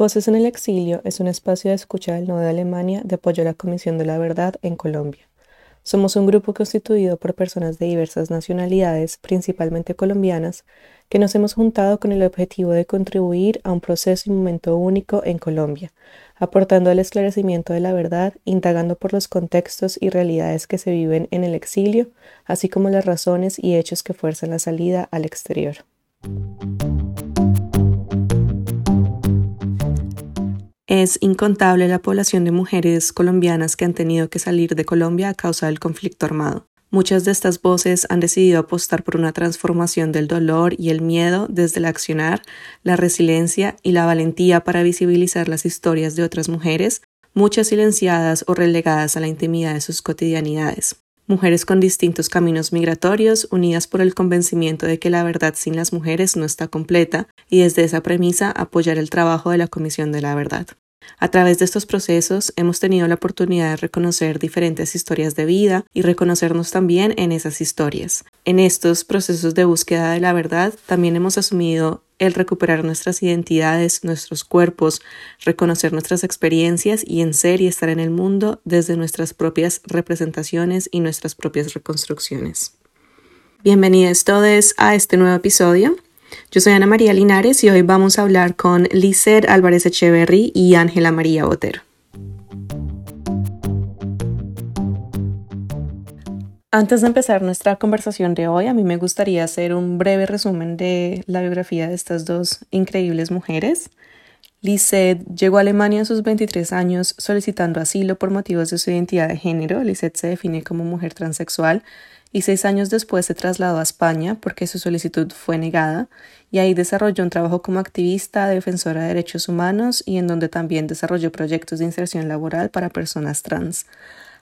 Voces en el Exilio es un espacio de escucha del Nodo de Alemania de apoyo a la Comisión de la Verdad en Colombia. Somos un grupo constituido por personas de diversas nacionalidades, principalmente colombianas, que nos hemos juntado con el objetivo de contribuir a un proceso y momento único en Colombia, aportando al esclarecimiento de la verdad, indagando por los contextos y realidades que se viven en el exilio, así como las razones y hechos que fuerzan la salida al exterior. Es incontable la población de mujeres colombianas que han tenido que salir de Colombia a causa del conflicto armado. Muchas de estas voces han decidido apostar por una transformación del dolor y el miedo desde el accionar, la resiliencia y la valentía para visibilizar las historias de otras mujeres, muchas silenciadas o relegadas a la intimidad de sus cotidianidades. Mujeres con distintos caminos migratorios, unidas por el convencimiento de que la verdad sin las mujeres no está completa, y desde esa premisa apoyar el trabajo de la Comisión de la Verdad. A través de estos procesos hemos tenido la oportunidad de reconocer diferentes historias de vida y reconocernos también en esas historias. En estos procesos de búsqueda de la verdad también hemos asumido el recuperar nuestras identidades, nuestros cuerpos, reconocer nuestras experiencias y en ser y estar en el mundo desde nuestras propias representaciones y nuestras propias reconstrucciones. Bienvenidos todos a este nuevo episodio. Yo soy Ana María Linares y hoy vamos a hablar con Lizer Álvarez Echeverry y Ángela María Botero. Antes de empezar nuestra conversación de hoy, a mí me gustaría hacer un breve resumen de la biografía de estas dos increíbles mujeres. Lisette llegó a Alemania a sus 23 años solicitando asilo por motivos de su identidad de género. Lisette se define como mujer transexual y seis años después se trasladó a España porque su solicitud fue negada y ahí desarrolló un trabajo como activista, defensora de derechos humanos y en donde también desarrolló proyectos de inserción laboral para personas trans.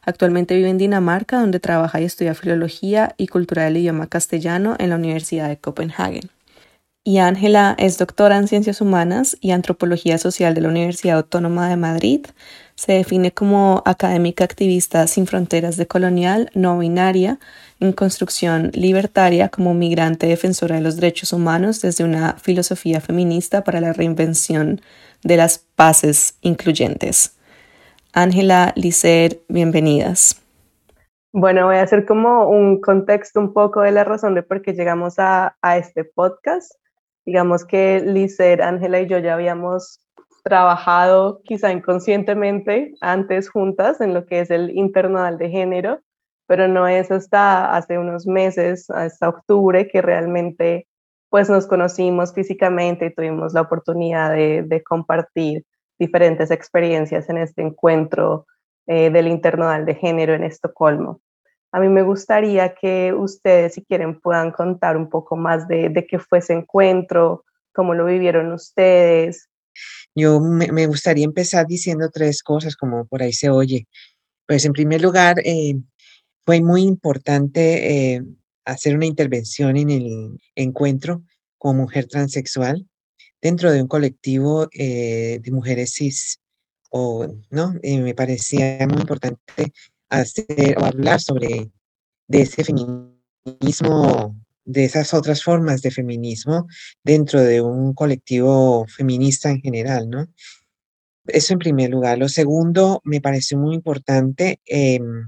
Actualmente vive en Dinamarca, donde trabaja y estudia filología y cultura del idioma castellano en la Universidad de Copenhague. Y Ángela es doctora en Ciencias Humanas y Antropología Social de la Universidad Autónoma de Madrid. Se define como académica activista sin fronteras de colonial, no binaria, en construcción libertaria como migrante defensora de los derechos humanos desde una filosofía feminista para la reinvención de las paces incluyentes. Ángela, Licer, bienvenidas. Bueno, voy a hacer como un contexto un poco de la razón de por qué llegamos a, este podcast. Digamos que Licer, Ángela y yo ya habíamos trabajado quizá inconscientemente antes juntas en lo que es el internal de género pero no es hasta hace unos meses, hasta octubre, que realmente pues nos conocimos físicamente y tuvimos la oportunidad de, compartir diferentes experiencias en este encuentro eh, del Internadal de Género en Estocolmo. A mí me gustaría que ustedes, si quieren, puedan contar un poco más de, de qué fue ese encuentro, cómo lo vivieron ustedes. Yo me, gustaría empezar diciendo tres cosas, como por ahí se oye. Pues en primer lugar, eh, fue muy importante eh, hacer una intervención en el encuentro con mujer transexual dentro de un colectivo eh, de mujeres cis. O, ¿no? Me parecía muy importante hacer o hablar sobre de ese feminismo, de esas otras formas de feminismo dentro de un colectivo feminista en general, ¿no? Eso en primer lugar. Lo segundo, me pareció muy importante em,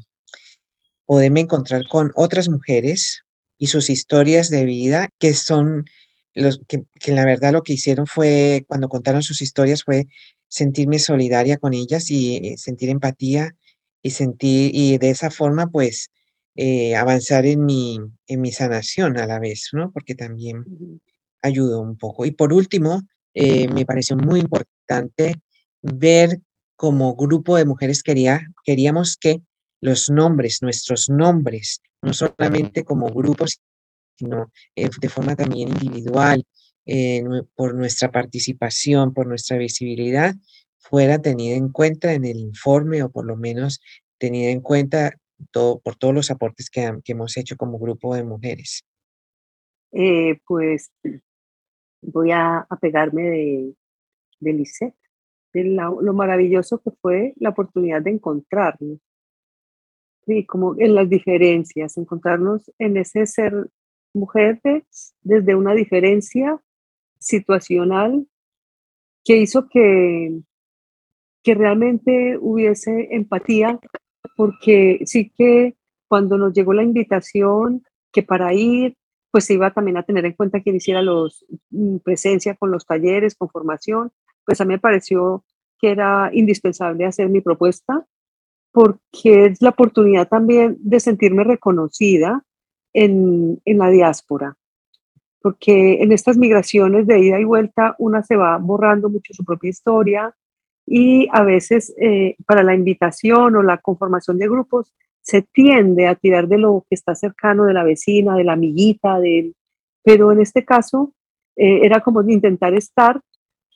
poderme encontrar con otras mujeres y sus historias de vida que son los que, que, la verdad lo que hicieron fue cuando contaron sus historias fue sentirme solidaria con ellas y eh, sentir empatía y sentir y de esa forma pues eh, avanzar en mi en mi sanación a la vez no porque también ayudó un poco. Y por último eh, me pareció muy importante ver como grupo de mujeres quería queríamos que los nombres, nuestros nombres, no solamente como grupos, sino eh, de forma también individual, eh, por nuestra participación, por nuestra visibilidad, fuera tenida en cuenta en el informe o por lo menos tenida en cuenta todo, por todos los aportes que, hemos hecho como grupo de mujeres. Eh, pues voy a, pegarme de, de Lisette, de lo maravilloso que fue la oportunidad de encontrarnos, Sí, como en las diferencias, encontrarnos en ese ser mujer desde una diferencia situacional que hizo que, que realmente hubiese empatía, porque sí que cuando nos llegó la invitación, que para ir, pues se iba también a tener en cuenta quien hiciera los mm, presencia con los talleres, con formación, pues a mí me pareció que era indispensable hacer mi propuesta porque es la oportunidad también de sentirme reconocida en, en, la diáspora, porque en estas migraciones de ida y vuelta una se va borrando mucho su propia historia y a veces eh, para la invitación o la conformación de grupos se tiende a tirar de lo que está cercano de la vecina, de la amiguita, de, pero en este caso eh, era como intentar estar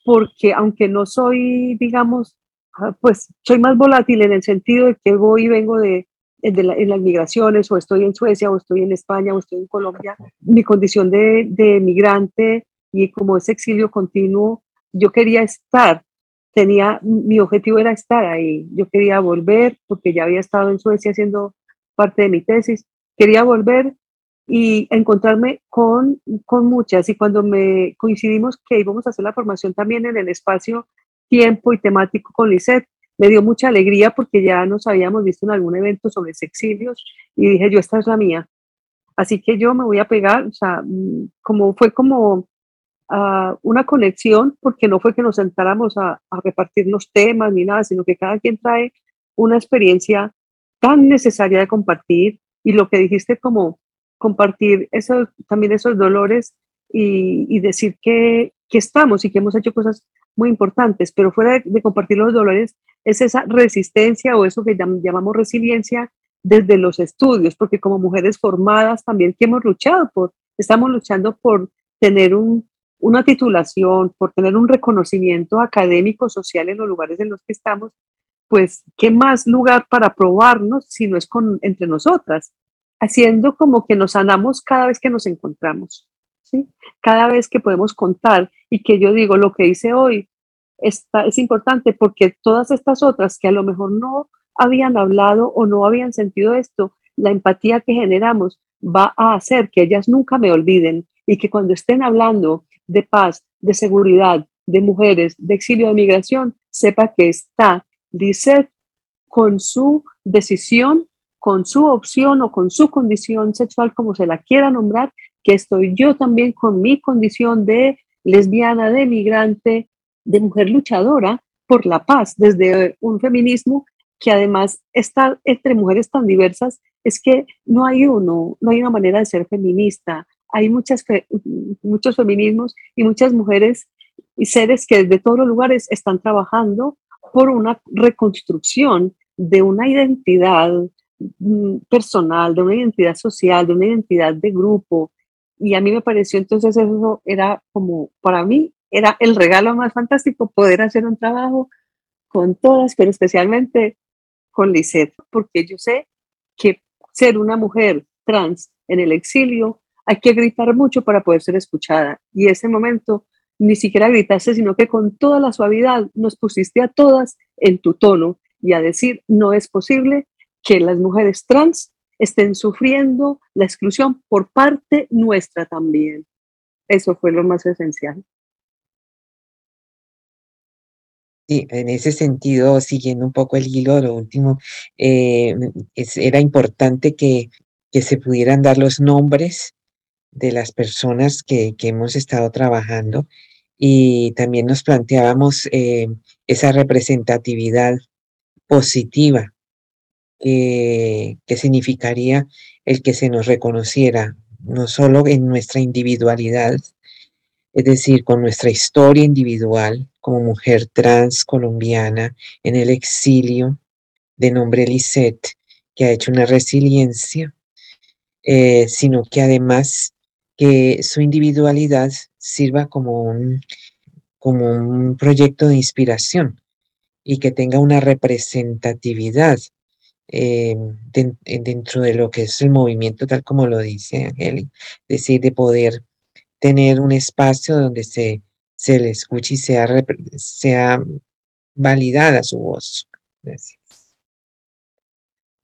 porque aunque no soy, digamos, ah, pues soy más volátil en el sentido de que voy y vengo de, de en las migraciones, o estoy en Suecia, o estoy en España, o estoy en Colombia, mi condición de, de migrante y como ese exilio continuo, yo quería estar, tenía, mi objetivo era estar ahí, yo quería volver, porque ya había estado en Suecia haciendo parte de mi tesis, quería volver y encontrarme con, con muchas. Y cuando me coincidimos que íbamos a hacer la formación también en el espacio tiempo y temático con Lisette, me dio mucha alegría porque ya nos habíamos visto en algún evento sobre exilios y dije, yo, esta es la mía. Así que yo me voy a pegar, o sea, mm, como fue como uh, una conexión, porque no fue que nos sentáramos a, a repartirnos temas ni nada, sino que cada quien trae una experiencia tan necesaria de compartir. Y lo que dijiste como compartir eso, también esos dolores y, decir que, que, estamos y que hemos hecho cosas muy importantes, pero fuera de, compartir los dolores es esa resistencia o eso que llamamos resiliencia desde los estudios, porque como mujeres formadas también que hemos luchado por, estamos luchando por tener un, una titulación, por tener un reconocimiento académico, social en los lugares en los que estamos, pues, ¿qué más lugar para probarnos si no es con, entre nosotras? haciendo como que nos sanamos cada vez que nos encontramos, ¿sí? Cada vez que podemos contar y que yo digo lo que hice hoy está, es importante porque todas estas otras que a lo mejor no habían hablado o no habían sentido esto, la empatía que generamos va a hacer que ellas nunca me olviden y que cuando estén hablando de paz, de seguridad, de mujeres, de exilio, de migración, sepa que está, dice, con su decisión con su opción o con su condición sexual, como se la quiera nombrar, que estoy yo también con mi condición de lesbiana, de migrante, de mujer luchadora por la paz, desde un feminismo que además está entre mujeres tan diversas, es que no hay uno, no hay una manera de ser feminista. Hay muchas, muchos feminismos y muchas mujeres y seres que desde todos los lugares están trabajando por una reconstrucción de una identidad Mm, personal, de una identidad social, de una identidad de grupo. Y a mí me pareció entonces eso era como, para mí, era el regalo más fantástico poder hacer un trabajo con todas, pero especialmente con Lisette, porque yo sé que ser una mujer trans en el exilio, hay que gritar mucho para poder ser escuchada. Y ese momento ni siquiera gritaste, sino que con toda la suavidad nos pusiste a todas en tu tono y a decir, no es posible que las mujeres trans estén sufriendo la exclusión por parte nuestra también. Eso fue lo más esencial. Sí, en ese sentido, siguiendo un poco el hilo, lo último, eh, era importante que, que, se pudieran dar los nombres de las personas que, que hemos estado trabajando y también nos planteábamos eh, esa representatividad positiva que significaría el que se nos reconociera, no solo en nuestra individualidad, es decir, con nuestra historia individual como mujer trans colombiana en el exilio de nombre Lisette, que ha hecho una resiliencia, eh, sino que además que su individualidad sirva como un, como un proyecto de inspiración y que tenga una representatividad eh, dentro de lo que es el movimiento, tal como lo dice Angeli, es decir, de poder tener un espacio donde se, se le escuche y sea, sea validada su voz.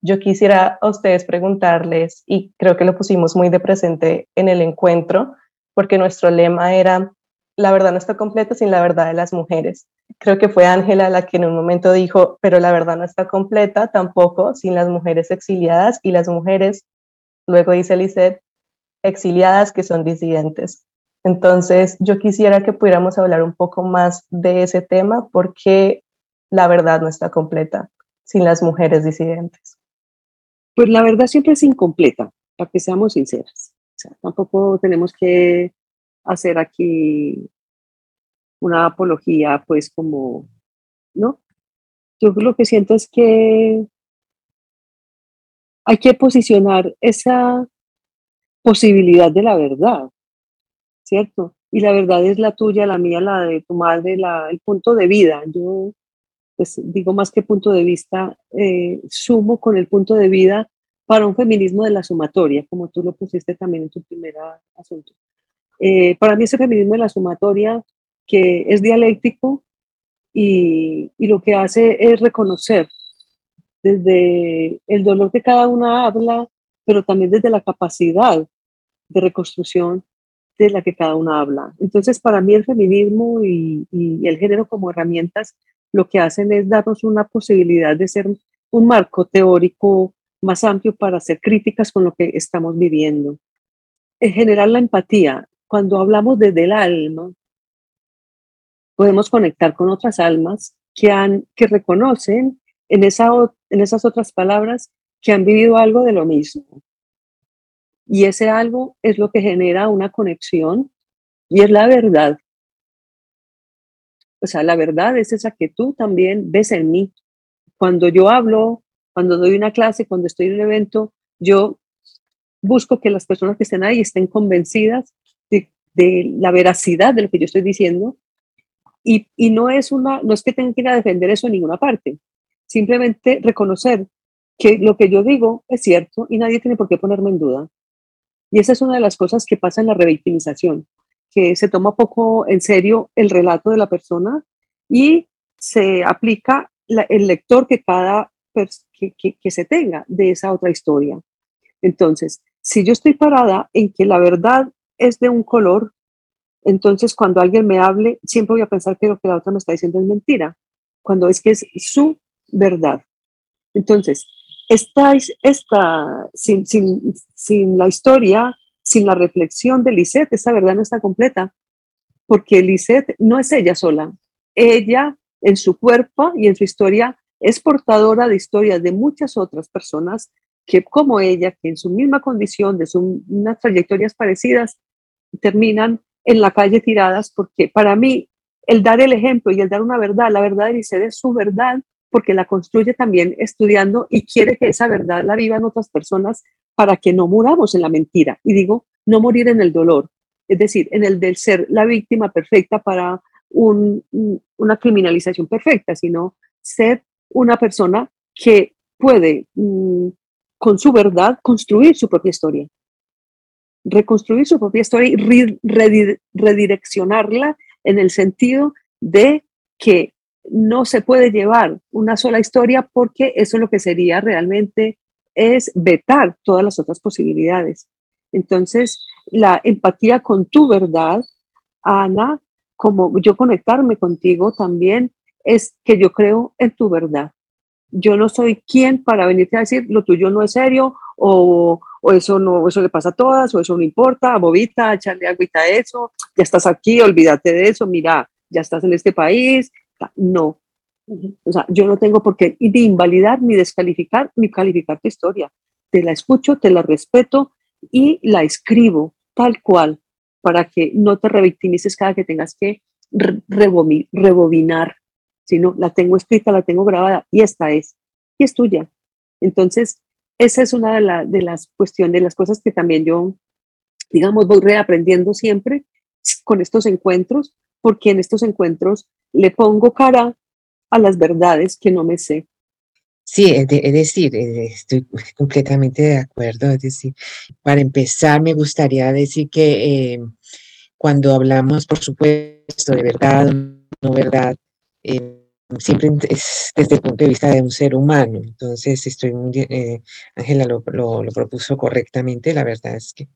Yo quisiera a ustedes preguntarles, y creo que lo pusimos muy de presente en el encuentro, porque nuestro lema era la verdad no está completa sin la verdad de las mujeres. Creo que fue Ángela la que en un momento dijo, pero la verdad no está completa tampoco sin las mujeres exiliadas y las mujeres, luego dice Lisette, exiliadas que son disidentes. Entonces, yo quisiera que pudiéramos hablar un poco más de ese tema porque la verdad no está completa sin las mujeres disidentes. Pues la verdad siempre es incompleta, para que seamos sinceras. tampoco tenemos que hacer aquí una apología, pues como, ¿no? Yo lo que siento es que hay que posicionar esa posibilidad de la verdad, ¿cierto? Y la verdad es la tuya, la mía, la de tu madre, la, el punto de vida. Yo, pues digo más que punto de vista, eh, sumo con el punto de vida para un feminismo de la sumatoria, como tú lo pusiste también en tu primer asunto. Eh, para mí ese feminismo de la sumatoria que es dialéctico y, y, lo que hace es reconocer desde el dolor que cada una habla, pero también desde la capacidad de reconstrucción de la que cada una habla. Entonces, para mí el feminismo y, y el género como herramientas lo que hacen es darnos una posibilidad de ser un marco teórico más amplio para hacer críticas con lo que estamos viviendo. En general, la empatía cuando hablamos desde el alma, podemos conectar con otras almas que, han, que reconocen en, esa, en esas otras palabras que han vivido algo de lo mismo. Y ese algo es lo que genera una conexión y es la verdad. O sea, la verdad es esa que tú también ves en mí. Cuando yo hablo, cuando doy una clase, cuando estoy en un evento, yo busco que las personas que estén ahí estén convencidas de la veracidad de lo que yo estoy diciendo. Y, no es una no es que tenga que ir a defender eso en ninguna parte. Simplemente reconocer que lo que yo digo es cierto y nadie tiene por qué ponerme en duda. Y esa es una de las cosas que pasa en la revictimización que se toma poco en serio el relato de la persona y se aplica el lector que cada que, que, se tenga de esa otra historia entonces si yo estoy parada en que la verdad es de un color, entonces cuando alguien me hable, siempre voy a pensar que lo que la otra me está diciendo es mentira, cuando es que es su verdad. Entonces, esta, esta, sin, sin, sin la historia, sin la reflexión de Lisette, esta verdad no está completa, porque Lisette no es ella sola. Ella, en su cuerpo y en su historia, es portadora de historias de muchas otras personas que, como ella, que en su misma condición, de unas trayectorias parecidas, terminan en la calle tiradas, porque para mí el dar el ejemplo y el dar una verdad, la verdad de Lisset es su verdad, porque la construye también estudiando y quiere que esa verdad la vivan otras personas para que no muramos en la mentira. Y digo, no morir en el dolor, es decir, en el del ser la víctima perfecta para una criminalización perfecta, sino ser una persona que puede, mm, con su verdad, construir su propia historia reconstruir su propia historia y redireccionarla en el sentido de que no se puede llevar una sola historia porque eso lo que sería realmente es vetar todas las otras posibilidades. Entonces, la empatía con tu verdad, Ana, como yo conectarme contigo también, es que yo creo en tu verdad. Yo no soy quien para venirte a decir lo tuyo no es serio o, o eso no, eso le pasa a todas, o eso no importa, bobita, echarle agüita a eso, ya estás aquí, olvídate de eso, mira, ya estás en este país. No. O sea, yo no tengo por qué ni invalidar, ni descalificar, ni calificar tu historia. Te la escucho, te la respeto y la escribo tal cual para que no te revictimices cada que tengas que rebobinar, sino la tengo escrita, la tengo grabada y esta es, y es tuya. Entonces, esa es una de, de las cuestiones, de las cosas que también yo, digamos, voy reaprendiendo siempre con estos encuentros, porque en estos encuentros le pongo cara a las verdades que no me sé. Sí, es, decir, eh, estoy completamente de acuerdo. Es decir, para empezar, me gustaría decir que eh, cuando hablamos, por supuesto, de verdad, no verdad, eh, siempre es desde el punto de vista de un ser humano. Entonces, estoy eh, Ángela lo, lo, propuso correctamente. La verdad es que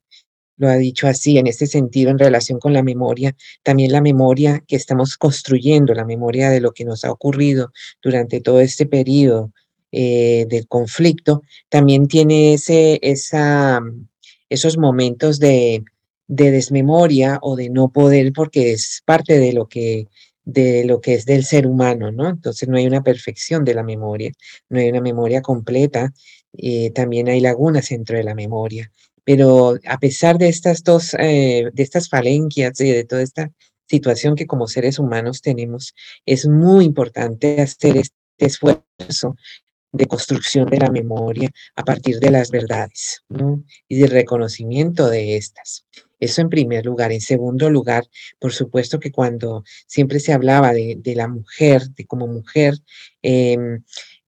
lo ha dicho así, en este sentido, en relación con la memoria, también la memoria que estamos construyendo, la memoria de lo que nos ha ocurrido durante todo este periodo eh, del conflicto, también tiene ese, esa, esos momentos de, de desmemoria o de no poder, porque es parte de lo que de lo que es del ser humano, ¿no? Entonces no hay una perfección de la memoria, no hay una memoria completa, eh, también hay lagunas dentro de la memoria. Pero a pesar de estas dos, eh, de estas falencias y de toda esta situación que como seres humanos tenemos, es muy importante hacer este esfuerzo de construcción de la memoria a partir de las verdades ¿no? y del reconocimiento de estas. Eso en primer lugar. En segundo lugar, por supuesto que cuando siempre se hablaba de, la mujer, de como mujer, em,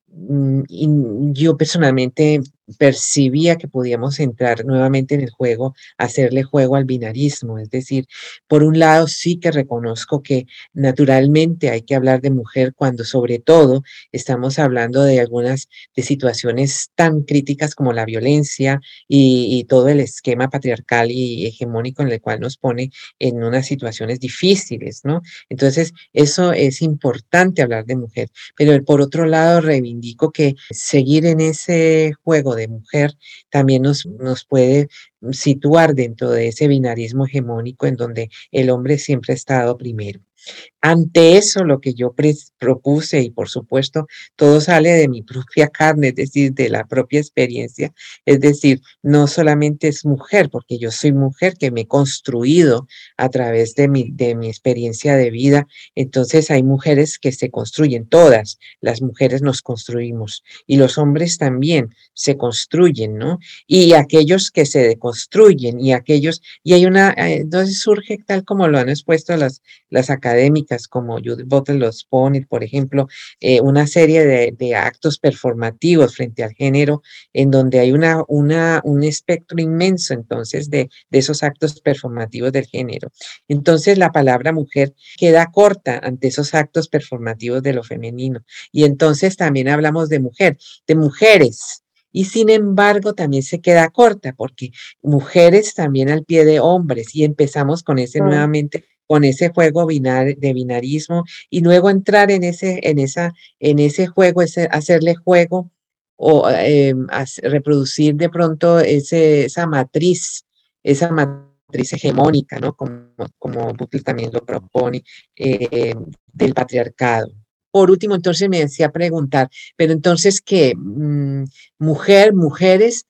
mm, yo personalmente percibía que podíamos entrar nuevamente en el juego, hacerle juego al binarismo. Es decir, por un lado sí que reconozco que naturalmente hay que hablar de mujer cuando sobre todo estamos hablando de algunas de situaciones tan críticas como la violencia y, todo el esquema patriarcal y hegemónico en el cual nos pone en unas situaciones difíciles, ¿no? Entonces, eso es importante hablar de mujer. Pero por otro lado, reivindico que seguir en ese juego de mujer también nos, nos puede situar dentro de ese binarismo hegemónico en donde el hombre siempre ha estado primero. Ante eso, lo que yo propuse, y por supuesto, todo sale de mi propia carne, es decir, de la propia experiencia, es decir, no solamente es mujer, porque yo soy mujer que me he construido a través de mi, de mi experiencia de vida, entonces hay mujeres que se construyen, todas las mujeres nos construimos, y los hombres también se construyen, ¿no? Y aquellos que se deconstruyen, y aquellos, y hay una, eh, entonces surge tal como lo han expuesto las, las académicas, como Judith Butler los pone, por ejemplo, eh, una serie de, actos performativos frente al género, en donde hay una, una, un espectro inmenso entonces de, de esos actos performativos del género. Entonces la palabra mujer queda corta ante esos actos performativos de lo femenino. Y entonces también hablamos de mujer, de mujeres, y sin embargo también se queda corta porque mujeres también al pie de hombres y empezamos con ese nuevamente con ese juego binar, de binarismo y luego entrar en ese, en esa, en ese juego, hacerle juego o eh, reproducir de pronto ese, esa matriz, esa matriz hegemónica, ¿no? Como, como también lo propone, eh, del patriarcado. Por último, entonces me decía preguntar, pero entonces, ¿qué? Mm, mujer, mujeres,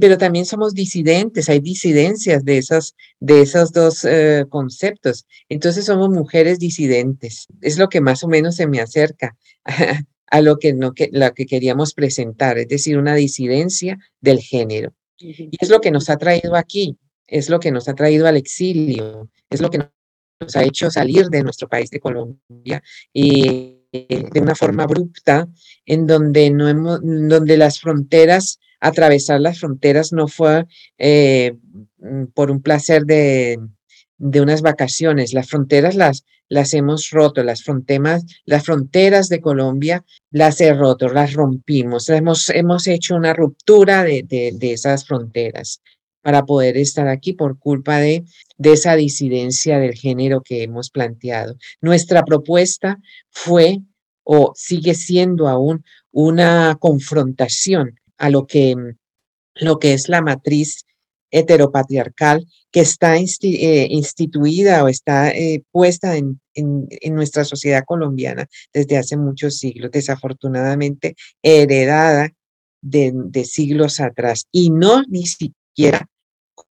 pero también somos disidentes, hay disidencias de, esas, de esos dos eh, conceptos. Entonces somos mujeres disidentes. Es lo que más o menos se me acerca a, lo, que, no, que, lo que queríamos presentar, es decir, una disidencia del género. Y es lo que nos ha traído aquí, es lo que nos ha traído al exilio, es lo que nos ha hecho salir de nuestro país de Colombia y de una forma abrupta, en donde, no hemos, donde las fronteras atravesar las fronteras no fue eh, mm, por un placer de, unas vacaciones. Las fronteras las, las hemos roto, las fronteras, las fronteras de Colombia las he roto, las rompimos, hemos, hemos hecho una ruptura de, de, esas fronteras para poder estar aquí por culpa de, de esa disidencia del género que hemos planteado. Nuestra propuesta fue o sigue siendo aún una confrontación a lo que, lo que es la matriz heteropatriarcal que está eh, instituida o está eh, puesta en, en, nuestra sociedad colombiana desde hace muchos siglos, desafortunadamente heredada de, de siglos atrás y no ni siquiera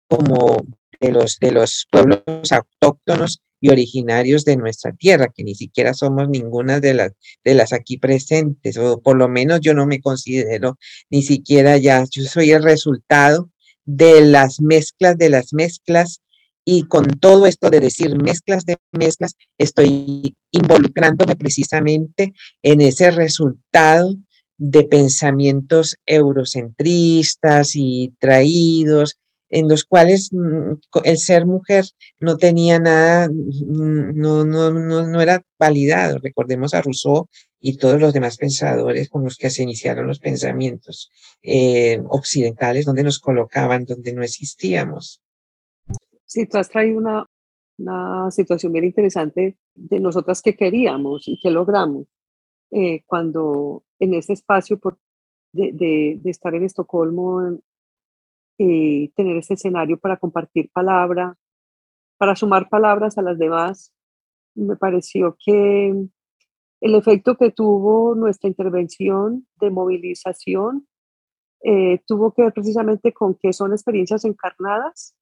como de los, de los pueblos autóctonos y originarios de nuestra tierra, que ni siquiera somos ninguna de las, de las aquí presentes, o por lo menos yo no me considero ni siquiera ya, yo soy el resultado de las mezclas de las mezclas y con todo esto de decir mezclas de mezclas, estoy involucrándome precisamente en ese resultado de pensamientos eurocentristas y traídos en los cuales mm, el ser mujer no tenía nada, mm, no, no, no, era validado. Recordemos a Rousseau y todos los demás pensadores con los que se iniciaron los pensamientos eh, occidentales, donde nos colocaban, donde no existíamos. Sí, tú has traído una, una situación bien interesante de nosotras que queríamos y que logramos eh, cuando en ese espacio por, de, de, de, estar en Estocolmo eh, tener ese escenario para compartir palabra, para sumar palabras a las demás, me pareció que el efecto que tuvo nuestra intervención de movilización eh, tuvo que ver precisamente con que son experiencias encarnadas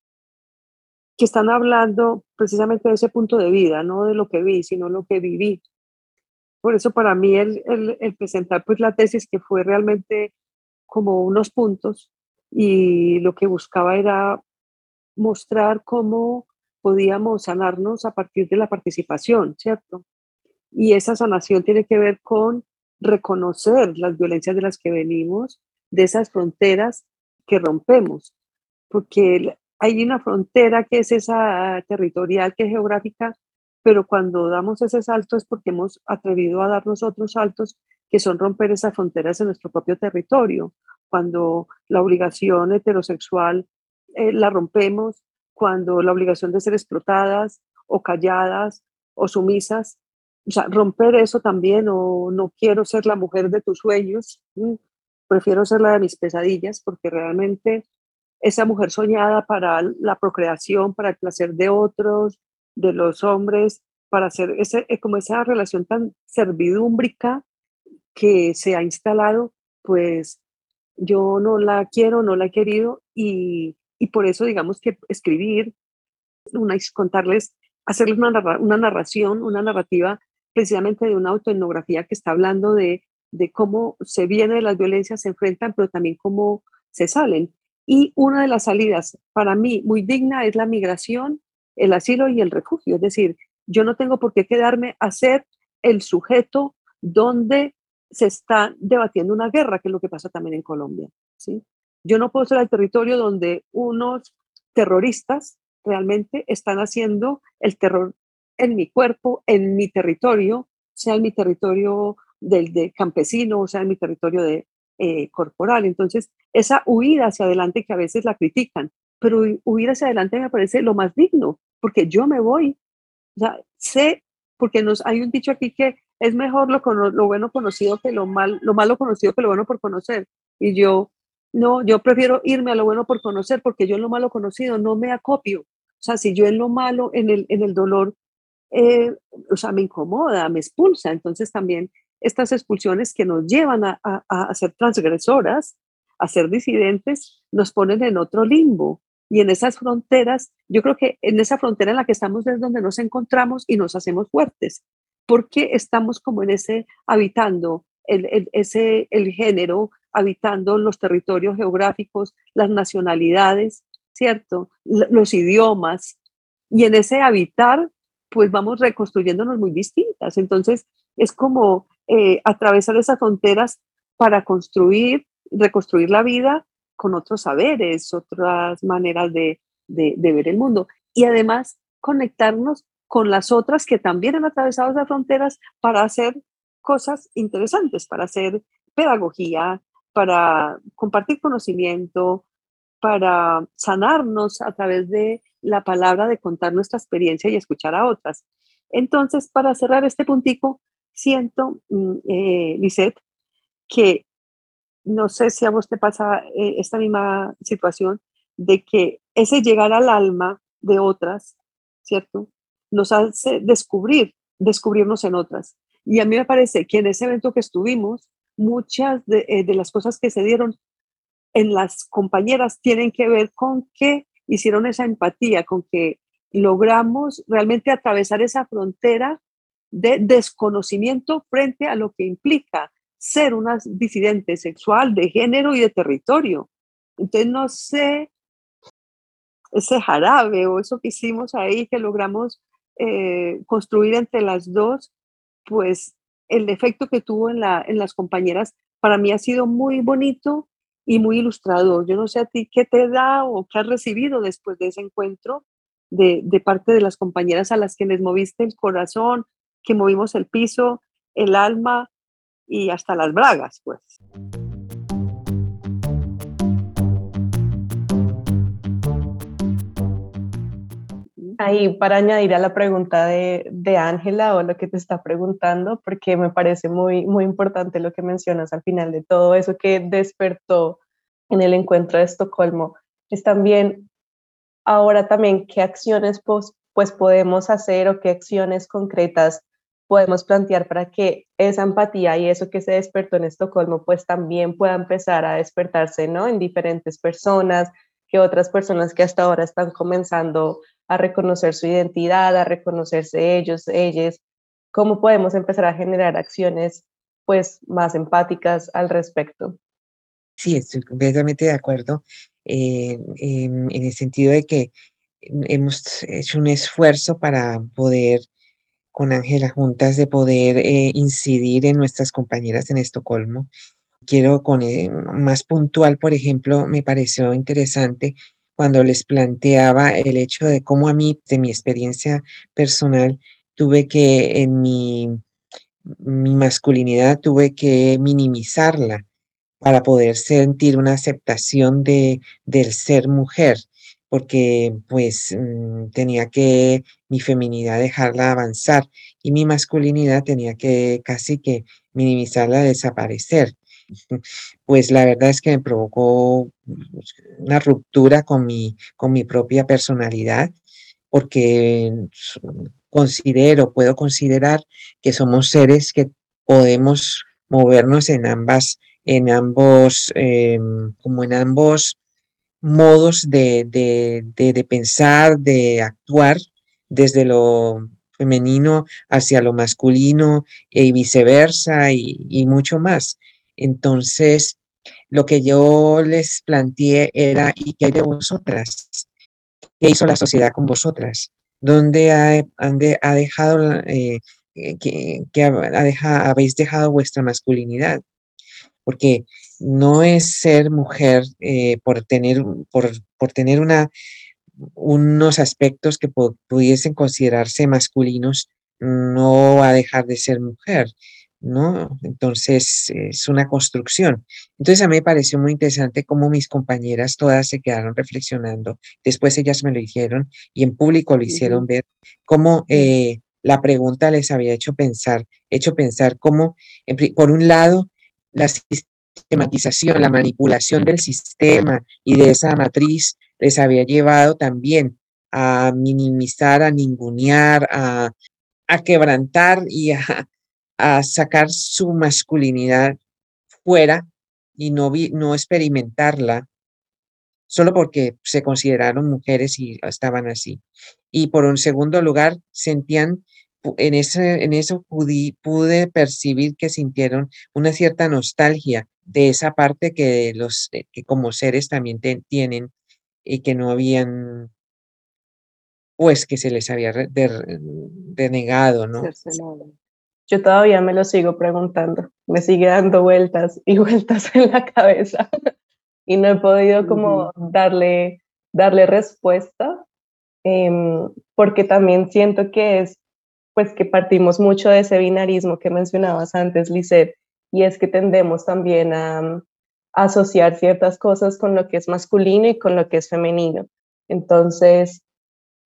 que están hablando precisamente de ese punto de vida, no de lo que vi, sino lo que viví. Por eso para mí el, el, presentar pues la tesis que fue realmente como unos puntos y lo que buscaba era mostrar cómo podíamos sanarnos a partir de la participación, ¿cierto? Y esa sanación tiene que ver con reconocer las violencias de las que venimos, de esas fronteras que rompemos, porque hay una frontera que es esa territorial, que es geográfica, pero cuando damos ese salto es porque hemos atrevido a darnos otros saltos que son romper esas fronteras en nuestro propio territorio. Cuando la obligación heterosexual eh, la rompemos, cuando la obligación de ser explotadas o calladas o sumisas, o sea, romper eso también, o no quiero ser la mujer de tus sueños, prefiero ser la de mis pesadillas, porque realmente esa mujer soñada para la procreación, para el placer de otros, de los hombres, para hacer ese, eh, como esa relación tan servidúmbrica que se ha instalado, pues yo no la quiero, no la he querido y, y por eso digamos que escribir, una, contarles, hacerles una, una narración, una narrativa precisamente de una autoetnografía que está hablando de, de cómo se vienen las violencias, se enfrentan, pero también cómo se salen. Y una de las salidas para mí muy digna es la migración, el asilo y el refugio. Es decir, yo no tengo por qué quedarme a ser el sujeto donde se está debatiendo una guerra, que es lo que pasa también en Colombia. ¿sí? Yo no puedo ser el territorio donde unos terroristas realmente están haciendo el terror en mi cuerpo, en mi territorio, sea en mi territorio del de campesino, o sea en mi territorio de, eh, corporal. Entonces, esa huida hacia adelante que a veces la critican, pero huir hacia adelante me parece lo más digno, porque yo me voy. O sea, sé, porque nos, hay un dicho aquí que es mejor lo, bueno conocido que lo, mal, lo malo conocido que lo bueno por conocer. Y yo, no, yo prefiero irme a lo bueno por conocer, porque yo en lo malo conocido no me acopio. O sea, si yo en lo malo, en el, dolor, eh, o sea, me incomoda, me expulsa, entonces también estas expulsiones que nos llevan a, a, ser transgresoras, a ser disidentes, nos ponen en otro limbo. Y en esas fronteras, yo creo que en esa frontera en la que estamos es donde nos encontramos y nos hacemos fuertes, porque estamos como en ese, habitando el, ese, el género, habitando los territorios geográficos, las nacionalidades, ¿cierto? Los idiomas. Y en ese habitar, pues vamos reconstruyéndonos muy distintas. Entonces, es como eh, atravesar esas fronteras para construir, reconstruir la vida con otros saberes, otras maneras de, de, ver el mundo. Y además conectarnos con las otras que también han atravesado esas fronteras para hacer cosas interesantes, para hacer pedagogía, para compartir conocimiento, para sanarnos a través de la palabra, de contar nuestra experiencia y escuchar a otras. Entonces, para cerrar este puntico, siento, mm, eh, que no sé si a vos te pasa eh, esta misma situación de que ese llegar al alma de otras, ¿cierto? Nos hace descubrir, descubrirnos en otras. Y a mí me parece que en ese evento que estuvimos, muchas de, eh, de las cosas que se dieron en las compañeras tienen que ver con que hicieron esa empatía, con que logramos realmente atravesar esa frontera de desconocimiento frente a lo que implica ser una disidente sexual de género y de territorio. Entonces, no sé, ese jarabe o eso que hicimos ahí, que logramos eh, construir entre las dos, pues el efecto que tuvo en, la, en las compañeras para mí ha sido muy bonito y muy ilustrador. Yo no sé a ti qué te da o qué has recibido después de ese encuentro de, de parte de las compañeras a las que les moviste el corazón, que movimos el piso, el alma y hasta las bragas, pues. Ahí para añadir a la pregunta de Ángela o lo que te está preguntando, porque me parece muy, muy importante lo que mencionas al final de todo eso que despertó en el encuentro de Estocolmo, es también ahora también qué acciones pues, pues podemos hacer o qué acciones concretas podemos plantear para que esa empatía y eso que se despertó en Estocolmo pues también pueda empezar a despertarse, ¿no? En diferentes personas, que otras personas que hasta ahora están comenzando a reconocer su identidad, a reconocerse ellos, ellas, cómo podemos empezar a generar acciones pues más empáticas al respecto. Sí, estoy completamente de acuerdo eh, en, el sentido de que hemos hecho un esfuerzo para poder, con Ángela juntas, de poder eh, incidir en nuestras compañeras en Estocolmo. Quiero con eh, más puntual, por ejemplo, me pareció interesante cuando les planteaba el hecho de cómo a mí, de mi experiencia personal, tuve que en mi, masculinidad, tuve que minimizarla para poder sentir una aceptación de, del ser mujer, porque pues mm, tenía que mi feminidad dejarla avanzar y mi masculinidad tenía que casi que minimizarla, desaparecer. Pues la verdad es que me provocó una ruptura con mi, con mi propia personalidad, porque considero, puedo considerar que somos seres que podemos movernos en ambas en ambos, em, como en ambos modos de, de, pensar, de actuar, desde lo femenino hacia lo masculino y viceversa y, mucho más. Entonces, lo que yo les planteé era, ¿y qué hay de vosotras? ¿Qué hizo la sociedad con vosotras? ¿Dónde ha, dejado, que, que ha habéis dejado vuestra masculinidad? porque no es ser mujer eh, por tener, por, por tener unos aspectos que pudiesen considerarse masculinos, no va a dejar de ser mujer, ¿no? Entonces es una construcción. Entonces a mí me pareció muy interesante cómo mis compañeras todas se quedaron reflexionando. Después ellas me lo dijeron y en público lo hicieron ver, cómo eh, la pregunta les había hecho pensar, hecho pensar cómo, por un lado, la sistematización, la manipulación del sistema y de esa matriz les había llevado también a minimizar, a ningunear, a, quebrantar y a, sacar su masculinidad fuera y no, no experimentarla solo porque se consideraron mujeres y estaban así. Y por un segundo lugar, sentían en, ese, en eso pude percibir que sintieron una cierta nostalgia de esa parte que los eh, que como seres también tienen y que no habían pues que se les había denegado, ¿no? Yo todavía me lo sigo preguntando, me sigue dando vueltas y vueltas en la cabeza y no he podido como darle, darle respuesta em, porque también siento que es pues que partimos mucho de ese binarismo que mencionabas antes, Lisette, y es que tendemos también a, asociar ciertas cosas con lo que es masculino y con lo que es femenino. Entonces,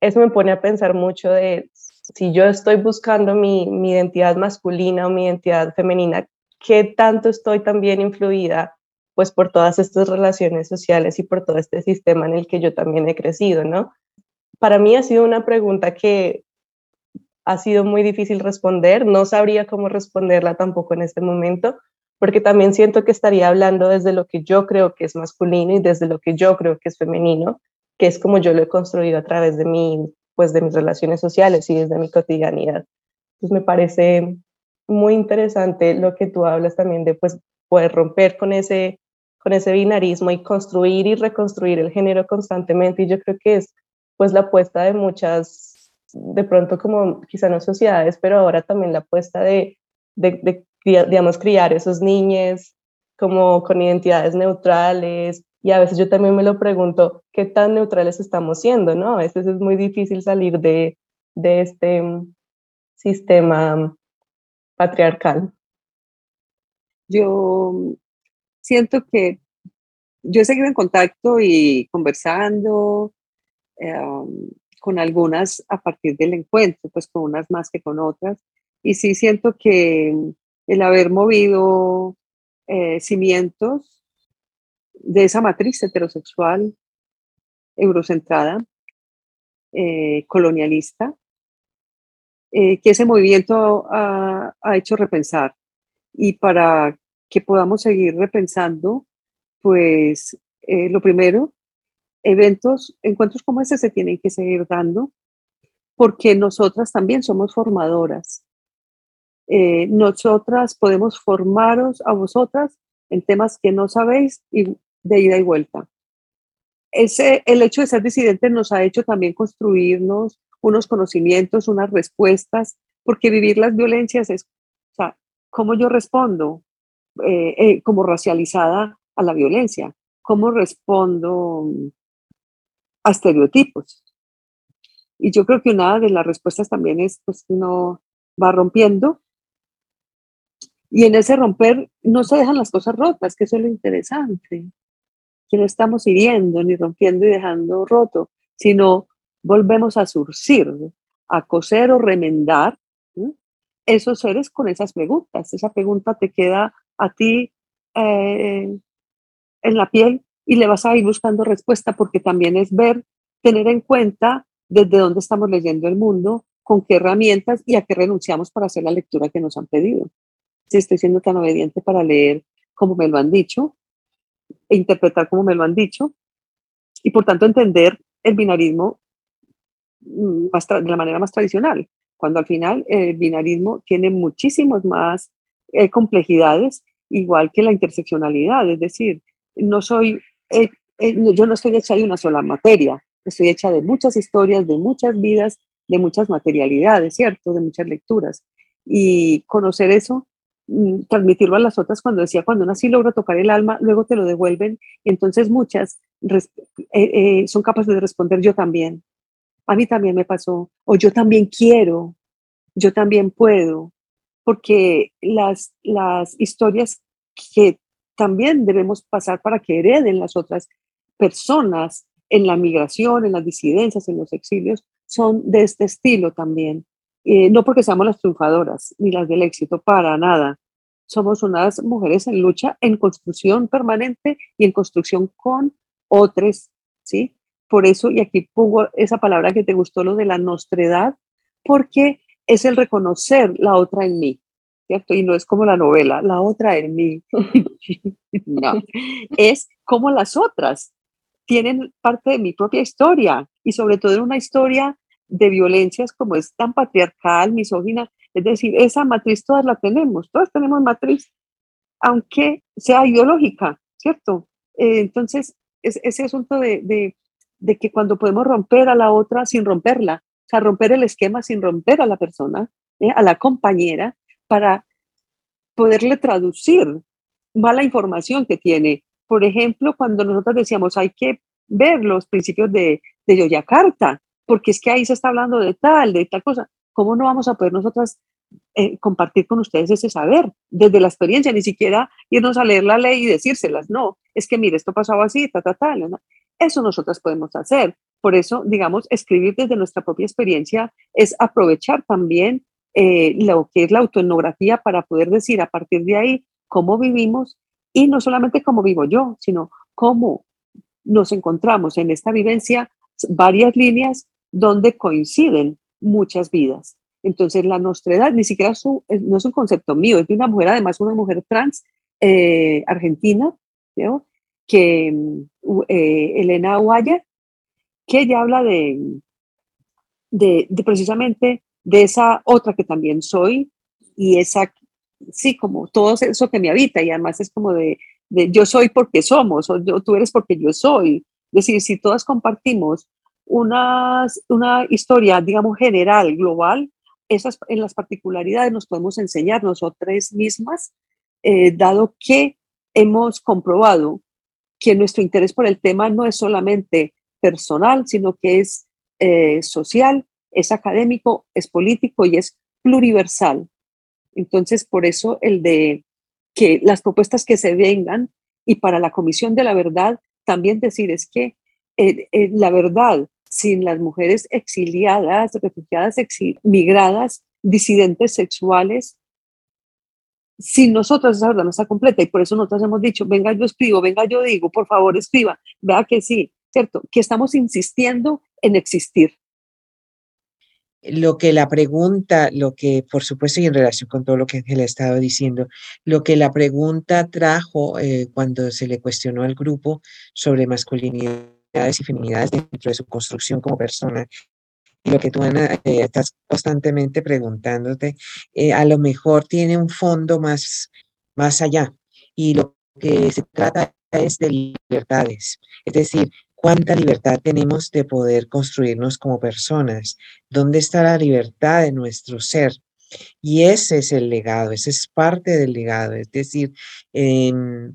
eso me pone a pensar mucho de si yo estoy buscando mi, identidad masculina o mi identidad femenina, ¿qué tanto estoy también influida pues por todas estas relaciones sociales y por todo este sistema en el que yo también he crecido, ¿no? Para mí ha sido una pregunta que ha sido muy difícil responder, no sabría cómo responderla tampoco en este momento, porque también siento que estaría hablando desde lo que yo creo que es masculino y desde lo que yo creo que es femenino, que es como yo lo he construido a través de mi, pues de mis relaciones sociales y desde mi cotidianidad. Entonces me parece muy interesante lo que tú hablas también de pues poder romper con ese con ese binarismo y construir y reconstruir el género constantemente y yo creo que es pues la apuesta de muchas de pronto como quizá no sociedades, pero ahora también la apuesta de, de, digamos, criar esos niños como con identidades neutrales. Y a veces yo también me lo pregunto, ¿qué tan neutrales estamos siendo? ¿no? A veces es muy difícil salir de, de este sistema patriarcal. Yo siento que yo he seguido en contacto y conversando, em, con algunas a partir del encuentro, pues con unas más que con otras. Y sí siento que el haber movido eh, cimientos de esa matriz heterosexual, eurocentrada, eh, colonialista, eh, que ese movimiento ha, hecho repensar. Y para que podamos seguir repensando, pues lo primero, eventos, encuentros como ese se tienen que seguir dando, porque nosotras también somos formadoras. nosotras podemos formaros a vosotras en temas que no sabéis y de ida y vuelta. Ese, el hecho de ser disidente nos ha hecho también construirnos unos conocimientos, unas respuestas, porque vivir las violencias es, o sea, cómo yo respondo eh, eh, como racializada a la violencia, cómo respondo a estereotipos. Y yo creo que una de las respuestas también es, pues uno va rompiendo y en ese romper no se dejan las cosas rotas, que eso es lo interesante, que no estamos hiriendo ni rompiendo y dejando roto, sino volvemos a surcir, a coser o remendar esos seres con esas preguntas. Esa pregunta te queda a ti eh, en la piel y le vas a ir buscando respuesta porque también es ver, tener en cuenta desde dónde estamos leyendo el mundo, con qué herramientas y a qué renunciamos para hacer la lectura que nos han pedido. Si estoy siendo tan obediente para leer como me lo han dicho e interpretar como me lo han dicho y por tanto entender el binarismo mm, de la manera más tradicional, cuando al final el binarismo tiene muchísimas más eh, complejidades, igual que la interseccionalidad, es decir, no soy, eh, eh, yo no estoy hecha de una sola materia, estoy hecha de muchas historias, de muchas vidas, de muchas materialidades, ¿cierto? De muchas lecturas. Y conocer eso transmitirlo a las otras cuando decía, cuando uno así logra tocar el alma, luego te lo devuelven. Entonces muchas eh, eh, son capaces de responder yo también. A mí también me pasó. O yo también quiero. Yo también puedo. Porque las, las historias que también debemos pasar para que hereden las otras personas en la migración, en las disidencias, en los exilios, son de este estilo también. Eh, no porque seamos las triunfadoras ni las del éxito, para nada. Somos unas mujeres en lucha, en construcción permanente y en construcción con otros, ¿sí? Por eso, y aquí pongo esa palabra que te gustó, lo de la nostredad, porque es el reconocer la otra en mí, ¿cierto? Y no es como la novela, la otra en mí. no, es como las otras tienen parte de mi propia historia y sobre todo en una historia de violencias como es tan patriarcal, misógina, es decir, esa matriz todas la tenemos, todas tenemos matriz, aunque sea ideológica, ¿cierto? Eh, entonces, es, ese asunto de, que cuando podemos romper a la otra sin romperla, o sea, romper el esquema sin romper a la persona, ¿eh? a la compañera, para poderle traducir mala información que tiene. Por ejemplo, cuando nosotros decíamos hay que ver los principios de, de Yoyakarta, porque es que ahí se está hablando de tal, de tal cosa. ¿Cómo no vamos a poder nosotras eh, compartir con ustedes ese saber desde la experiencia? Ni siquiera irnos a leer la ley y decírselas. No, es que mire, esto pasaba así, ta, ta, tal. Eso nosotras podemos hacer. Por eso, digamos, escribir desde nuestra propia experiencia es aprovechar también eh, lo que es la autoetnografía para poder decir a partir de ahí cómo vivimos y no solamente cómo vivo yo, sino cómo nos encontramos en esta vivencia varias líneas donde coinciden muchas vidas. Entonces, la nostredad ni siquiera no es un concepto mío, es de una mujer, además una mujer trans eh, argentina, que mm, eh, Elena Guaya, que ella habla de, de, precisamente de esa otra que también soy y esa, sí, como todo eso que me habita y además es como de, de yo soy porque somos o yo, tú eres porque yo soy. Es decir, si todas compartimos una, una historia, digamos, general, global, esas, en las particularidades nos podemos enseñar nosotras mismas, eh, dado que hemos comprobado que nuestro interés por el tema no es solamente personal, sino que es eh, social, es académico, es político y es pluriversal. Entonces, por eso el de que las propuestas que se vengan y para la Comisión de la Verdad, también decir es que eh, la verdad sin las mujeres exiliadas, refugiadas, migradas, disidentes sexuales, sin nosotras esa verdad no está completa y por eso nosotros hemos dicho, venga yo escribo, venga yo digo, por favor escriba, vea que sí, ¿cierto? Que estamos insistiendo en existir. Lo que la pregunta, lo que por supuesto y en relación con todo lo que Ángela ha estado diciendo, lo que la pregunta trajo eh, cuando se le cuestionó al grupo sobre masculinidades y feminidades dentro de su construcción como persona lo que tú, Ana, eh, estás constantemente preguntándote, eh, a lo mejor tiene un fondo más, más allá. Y lo que se trata es de libertades. Es decir, cuánta libertad tenemos de poder construirnos como personas. ¿Dónde está la libertad de nuestro ser? Y ese es el legado, ese es parte del legado, es decir,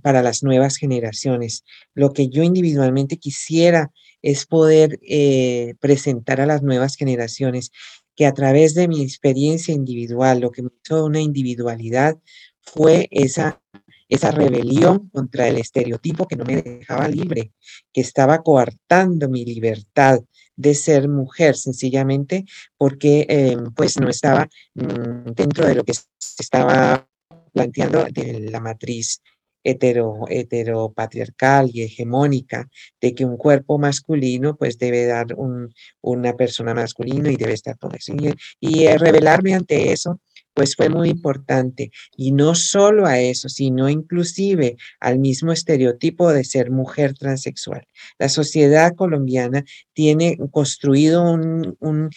para las nuevas generaciones. Lo que yo individualmente quisiera es poder eh, presentar a las nuevas generaciones que a través de mi experiencia individual, lo que me hizo una individualidad fue esa, esa rebelión contra el estereotipo que no me dejaba libre, que estaba coartando mi libertad de ser mujer, sencillamente porque em, pues no estaba mm, dentro de lo que se estaba planteando de la matriz hetero, heteropatriarcal y hegemónica de que un cuerpo masculino pues debe dar un, una persona masculina y debe estar con eso. Y, y eh, revelarme ante eso pues fue muy importante. Y no solo a eso, sino inclusive al mismo estereotipo de ser mujer transexual. La sociedad colombiana tiene construido un, un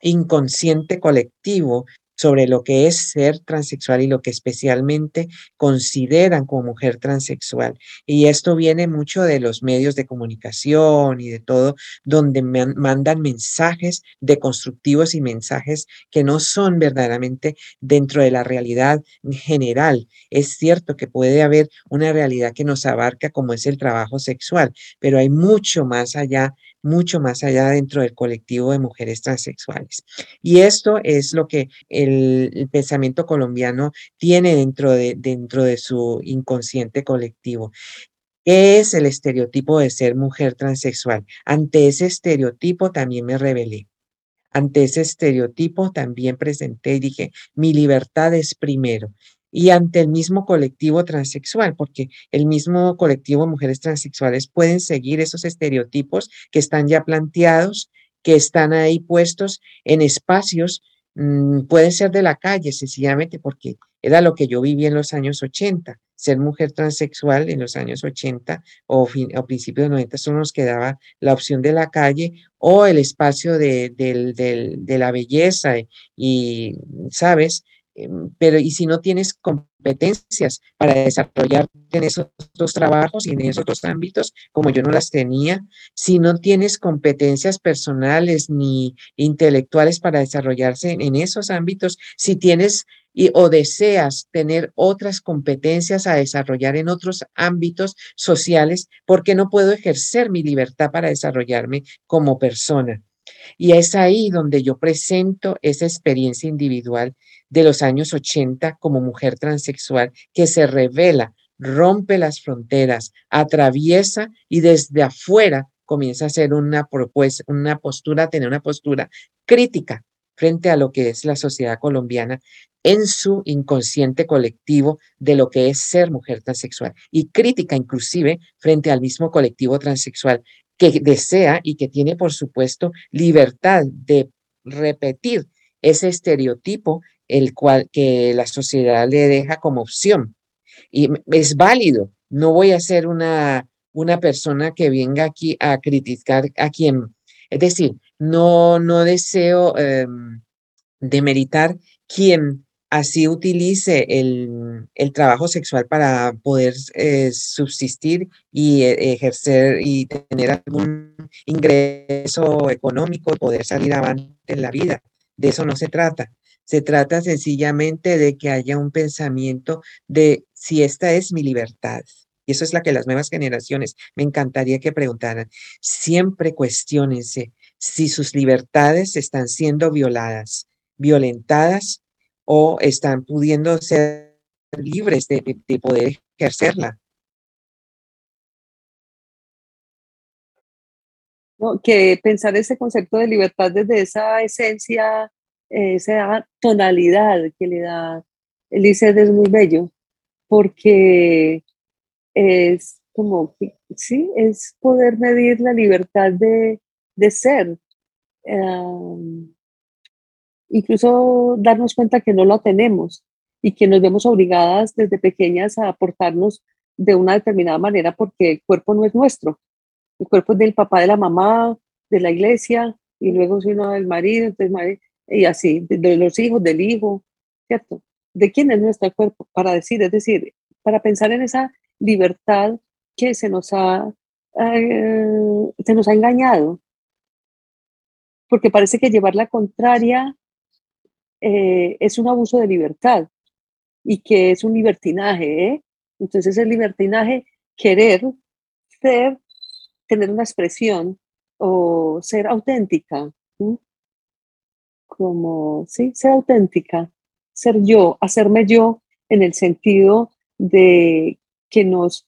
inconsciente colectivo sobre lo que es ser transexual y lo que especialmente consideran como mujer transexual. Y esto viene mucho de los medios de comunicación y de todo, donde mandan mensajes deconstructivos y mensajes que no son verdaderamente dentro de la realidad general. Es cierto que puede haber una realidad que nos abarca como es el trabajo sexual, pero hay mucho más allá mucho más allá dentro del colectivo de mujeres transexuales. Y esto es lo que el, pensamiento colombiano tiene dentro de, dentro de su inconsciente colectivo. ¿Qué es el estereotipo de ser mujer transexual? Ante ese estereotipo también me rebelé. Ante ese estereotipo también presenté y dije, mi libertad es primero y ante el mismo colectivo transexual, porque el mismo colectivo de mujeres transexuales pueden seguir esos estereotipos que están ya planteados, que están ahí puestos en espacios, mm, pueden ser de la calle sencillamente porque era lo que yo viví en los años 80. Ser mujer transexual en los años 80 o, a principios de 90 solo nos quedaba la opción de la calle o el espacio de, de la belleza y, ¿sabes? Em, pero y si no tienes competencias para desarrollarte en esos dos trabajos y en esos dos ámbitos, como yo no las tenía, si no tienes competencias personales ni intelectuales para desarrollarse en, esos ámbitos, si tienes y, o deseas tener otras competencias a desarrollar en otros ámbitos sociales, porque no puedo ejercer mi libertad para desarrollarme como persona. Y es ahí donde yo presento esa experiencia individual de los años 80 como mujer transexual que se revela, rompe las fronteras, atraviesa y desde afuera comienza a hacer una propuesta, una postura, tener una postura crítica frente a lo que es la sociedad colombiana en su inconsciente colectivo de lo que es ser mujer transexual y crítica inclusive frente al mismo colectivo transexual que desea y que tiene, por supuesto, libertad de repetir ese estereotipo el cual que la sociedad le deja como opción. Y es válido. No voy a ser una, una persona que venga aquí a criticar a quien, es decir, no, no deseo em, demeritar quien así utilice el, trabajo sexual para poder eh, subsistir y eh, ejercer y tener algún ingreso económico, poder salir adelante en la vida. De eso no se trata. Se trata sencillamente de que haya un pensamiento de si esta es mi libertad. Y eso es la que las nuevas generaciones me encantaría que preguntaran. Siempre cuestionense si sus libertades están siendo violadas, violentadas o están pudiendo ser libres de, poder ejercerla. que pensar ese concepto de libertad desde esa esencia, esa tonalidad que le da Elise es muy bello, porque es como, sí, es poder medir la libertad de, de ser. Incluso darnos cuenta que no la tenemos y que nos vemos obligadas desde pequeñas a aportarnos de una determinada manera porque el cuerpo no es nuestro. El cuerpo es del papá, de la mamá, de la iglesia, y luego si uno del marido, entonces, y así, de, los hijos, del hijo, ¿cierto? ¿De quién es nuestro cuerpo? Para decir, es decir, para pensar en esa libertad que se nos ha, eh, se nos ha engañado. Porque parece que llevar la contraria eh, es un abuso de libertad y que es un libertinaje. ¿eh? Entonces el libertinaje querer ser, tener una expresión o ser auténtica. Como, sí, ser auténtica, ser yo, hacerme yo en el sentido de que nos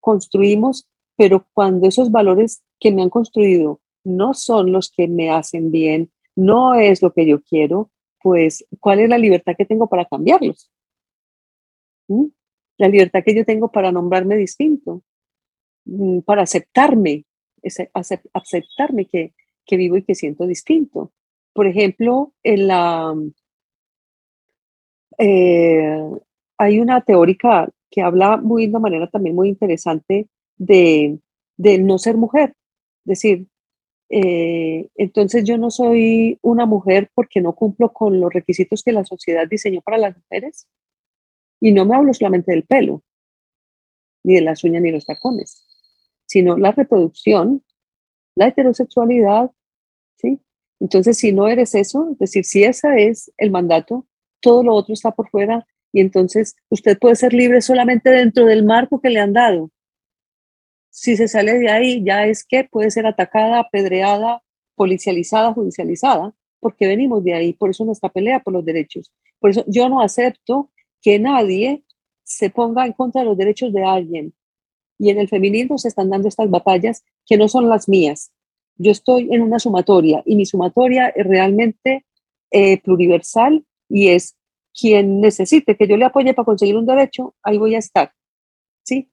construimos, pero cuando esos valores que me han construido no son los que me hacen bien, no es lo que yo quiero, pues ¿cuál es la libertad que tengo para cambiarlos? ¿Mm? La libertad que yo tengo para nombrarme distinto, mm, para aceptarme, aceptarme que, que vivo y que siento distinto. Por ejemplo, en la, eh, hay una teórica que habla muy de una manera también muy interesante de, de no ser mujer. Es decir, eh, entonces yo no soy una mujer porque no cumplo con los requisitos que la sociedad diseñó para las mujeres. Y no me hablo solamente del pelo, ni de las uñas, ni los tacones, sino la reproducción, la heterosexualidad, ¿sí? Entonces, si no eres eso, es decir, si ese es el mandato, todo lo otro está por fuera y entonces usted puede ser libre solamente dentro del marco que le han dado. Si se sale de ahí, ya es que puede ser atacada, apedreada, policializada, judicializada, porque venimos de ahí, por eso nuestra pelea por los derechos. Por eso yo no acepto que nadie se ponga en contra de los derechos de alguien. Y en el feminismo se están dando estas batallas que no son las mías. Yo estoy en una sumatoria y mi sumatoria es realmente eh, pluriversal y es quien necesite que yo le apoye para conseguir un derecho, ahí voy a estar. ¿Sí?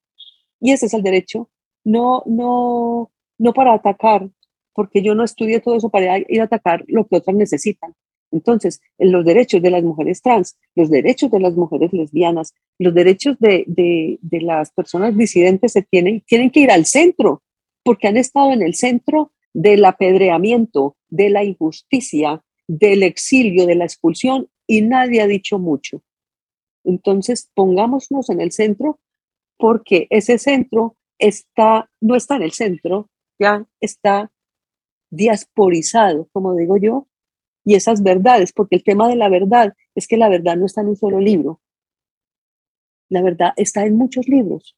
Y ese es el derecho. No, no, no para atacar, porque yo no estudié todo eso para ir a atacar lo que otras necesitan. Entonces, en los derechos de las mujeres trans, los derechos de las mujeres lesbianas, los derechos de, de, de las personas disidentes se tienen, tienen que ir al centro, porque han estado en el centro del apedreamiento, de la injusticia, del exilio, de la expulsión, y nadie ha dicho mucho. Entonces, pongámonos en el centro, porque ese centro está, no está en el centro, ya está diasporizado, como digo yo, y esas verdades, porque el tema de la verdad es que la verdad no está en un solo libro. La verdad está en muchos libros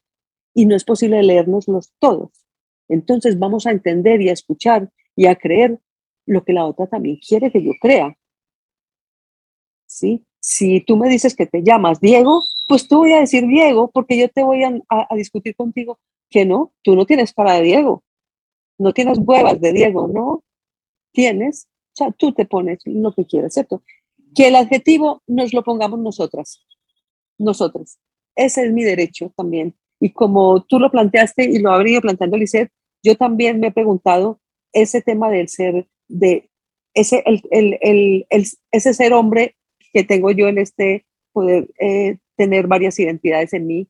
y no es posible leérnoslos todos. Entonces vamos a entender y a escuchar y a creer lo que la otra también quiere que yo crea. ¿Sí? Si tú me dices que te llamas Diego, pues tú voy a decir Diego porque yo te voy a, a discutir contigo que no, tú no tienes cara de Diego, no tienes huevas de Diego, no, tienes o sea, tú te pones lo que quieras, ¿cierto? Que el adjetivo nos lo pongamos nosotras, nosotras. Ese es mi derecho también. Y como tú lo planteaste y lo ha venido planteando Lisset, yo también me he preguntado ese tema del ser, de ese, ese ser hombre que tengo yo en este poder eh, tener varias identidades en mí,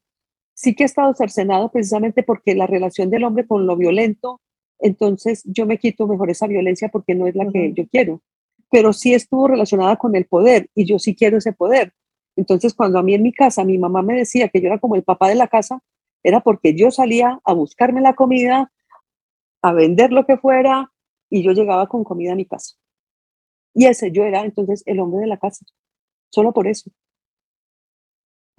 sí que ha estado cercenado precisamente porque la relación del hombre con lo violento entonces yo me quito mejor esa violencia porque no es la que yo quiero. Pero sí estuvo relacionada con el poder y yo sí quiero ese poder. Entonces cuando a mí en mi casa mi mamá me decía que yo era como el papá de la casa, era porque yo salía a buscarme la comida, a vender lo que fuera y yo llegaba con comida a mi casa. Y ese yo era entonces el hombre de la casa, solo por eso.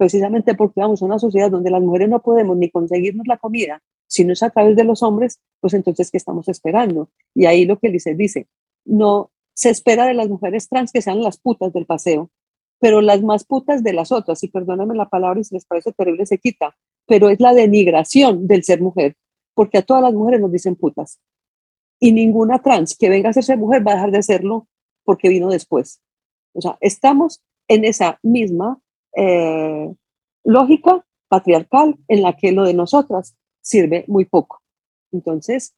Precisamente porque vamos a una sociedad donde las mujeres no podemos ni conseguirnos la comida, si no es a través de los hombres, pues entonces, ¿qué estamos esperando? Y ahí lo que dice, dice, no se espera de las mujeres trans que sean las putas del paseo, pero las más putas de las otras, y perdóname la palabra y si les parece terrible se quita, pero es la denigración del ser mujer, porque a todas las mujeres nos dicen putas. y ninguna trans que venga a ser mujer va a dejar de serlo porque vino después. O sea, estamos en esa misma eh, lógica patriarcal en la que lo de nosotras sirve muy poco. Entonces,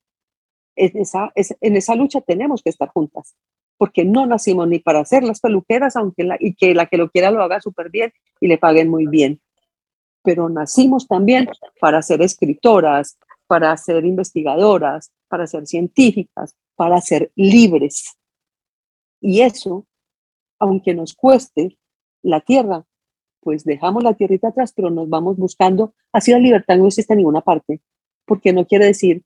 en esa, en esa lucha tenemos que estar juntas, porque no nacimos ni para ser las peluqueras, aunque la, y que la que lo quiera lo haga súper bien y le paguen muy bien, pero nacimos también para ser escritoras, para ser investigadoras, para ser científicas, para ser libres. Y eso, aunque nos cueste la tierra, pues dejamos la tierrita atrás, pero nos vamos buscando. Así la libertad no existe en ninguna parte, porque no quiere decir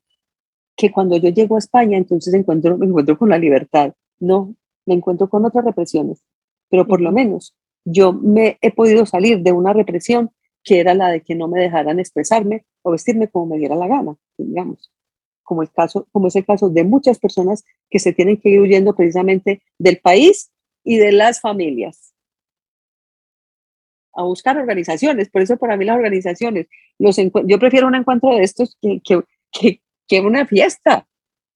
que cuando yo llego a España, entonces encuentro, me encuentro con la libertad. No, me encuentro con otras represiones, pero por lo menos yo me he podido salir de una represión que era la de que no me dejaran expresarme o vestirme como me diera la gana, digamos, como, el caso, como es el caso de muchas personas que se tienen que ir huyendo precisamente del país y de las familias a buscar organizaciones. Por eso para mí las organizaciones, los yo prefiero un encuentro de estos que, que, que, una fiesta,